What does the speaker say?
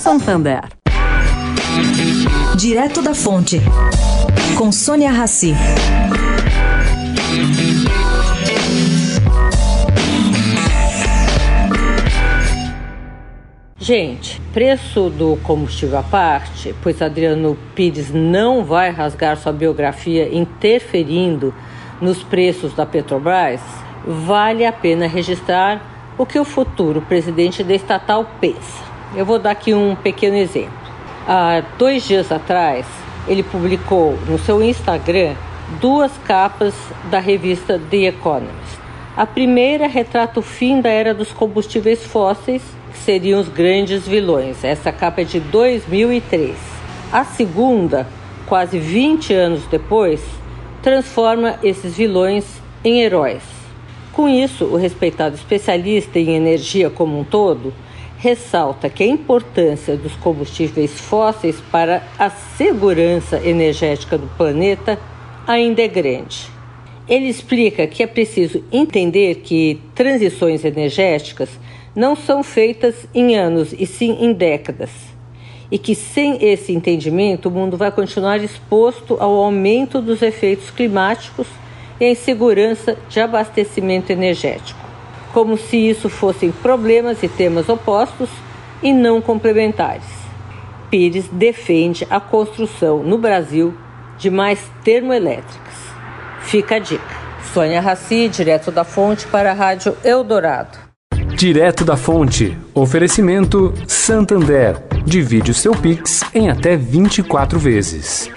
Santander. Direto da Fonte, com Sônia Rassi. Gente, preço do combustível à parte, pois Adriano Pires não vai rasgar sua biografia interferindo nos preços da Petrobras, vale a pena registrar o que o futuro presidente da estatal pensa. Eu vou dar aqui um pequeno exemplo. Há dois dias atrás, ele publicou no seu Instagram duas capas da revista The Economist. A primeira retrata o fim da era dos combustíveis fósseis, que seriam os grandes vilões. Essa capa é de 2003. A segunda, quase 20 anos depois, transforma esses vilões em heróis. Com isso, o respeitado especialista em energia como um todo ressalta que a importância dos combustíveis fósseis para a segurança energética do planeta ainda é grande. Ele explica que é preciso entender que transições energéticas não são feitas em anos e sim em décadas. E que sem esse entendimento o mundo vai continuar exposto ao aumento dos efeitos climáticos e à insegurança de abastecimento energético como se isso fossem problemas e temas opostos e não complementares. Pires defende a construção no Brasil de mais termoelétricas. Fica a dica. Sônia Raci, direto da fonte para a Rádio Eldorado. Direto da fonte. Oferecimento Santander. Divide o seu Pix em até 24 vezes.